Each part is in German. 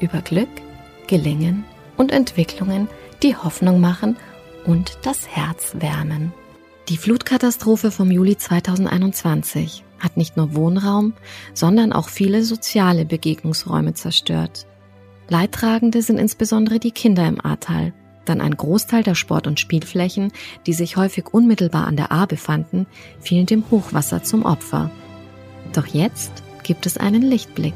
über Glück, Gelingen und Entwicklungen, die Hoffnung machen und das Herz wärmen. Die Flutkatastrophe vom Juli 2021 hat nicht nur Wohnraum, sondern auch viele soziale Begegnungsräume zerstört. Leidtragende sind insbesondere die Kinder im Ahrtal, dann ein Großteil der Sport- und Spielflächen, die sich häufig unmittelbar an der Ahr befanden, fielen dem Hochwasser zum Opfer. Doch jetzt gibt es einen Lichtblick.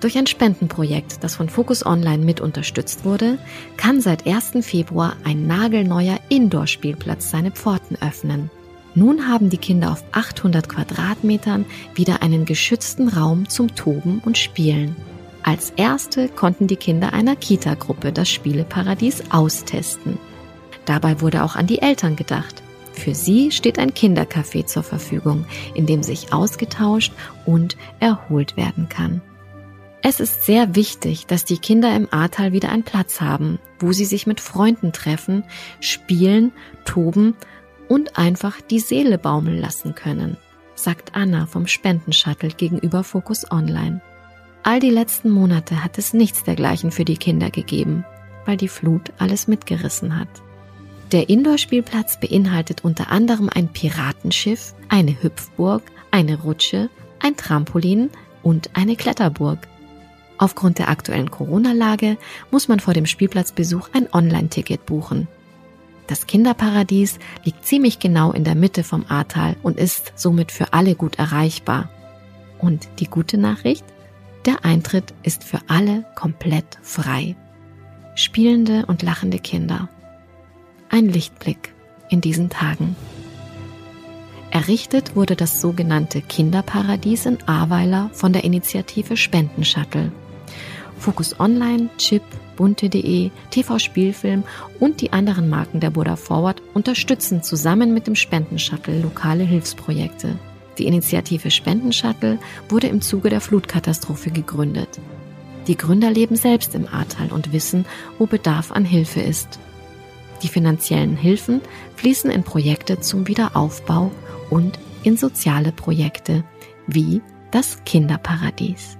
Durch ein Spendenprojekt, das von Focus Online mit unterstützt wurde, kann seit 1. Februar ein nagelneuer Indoor-Spielplatz seine Pforten öffnen. Nun haben die Kinder auf 800 Quadratmetern wieder einen geschützten Raum zum Toben und Spielen. Als erste konnten die Kinder einer Kita-Gruppe das Spieleparadies austesten. Dabei wurde auch an die Eltern gedacht. Für sie steht ein Kindercafé zur Verfügung, in dem sich ausgetauscht und erholt werden kann. Es ist sehr wichtig, dass die Kinder im Ahrtal wieder einen Platz haben, wo sie sich mit Freunden treffen, spielen, toben und einfach die Seele baumeln lassen können, sagt Anna vom Spendenshuttle gegenüber Focus Online. All die letzten Monate hat es nichts dergleichen für die Kinder gegeben, weil die Flut alles mitgerissen hat. Der Indoor-Spielplatz beinhaltet unter anderem ein Piratenschiff, eine Hüpfburg, eine Rutsche, ein Trampolin und eine Kletterburg. Aufgrund der aktuellen Corona-Lage muss man vor dem Spielplatzbesuch ein Online-Ticket buchen. Das Kinderparadies liegt ziemlich genau in der Mitte vom Ahrtal und ist somit für alle gut erreichbar. Und die gute Nachricht? Der Eintritt ist für alle komplett frei. Spielende und lachende Kinder. Ein Lichtblick in diesen Tagen. Errichtet wurde das sogenannte Kinderparadies in Ahrweiler von der Initiative Spendenshuttle. Focus Online, Chip, bunte.de, TV Spielfilm und die anderen Marken der Buddha Forward unterstützen zusammen mit dem Spendenshuttle lokale Hilfsprojekte. Die Initiative Spendenshuttle wurde im Zuge der Flutkatastrophe gegründet. Die Gründer leben selbst im Ahrtal und wissen, wo Bedarf an Hilfe ist. Die finanziellen Hilfen fließen in Projekte zum Wiederaufbau und in soziale Projekte wie das Kinderparadies.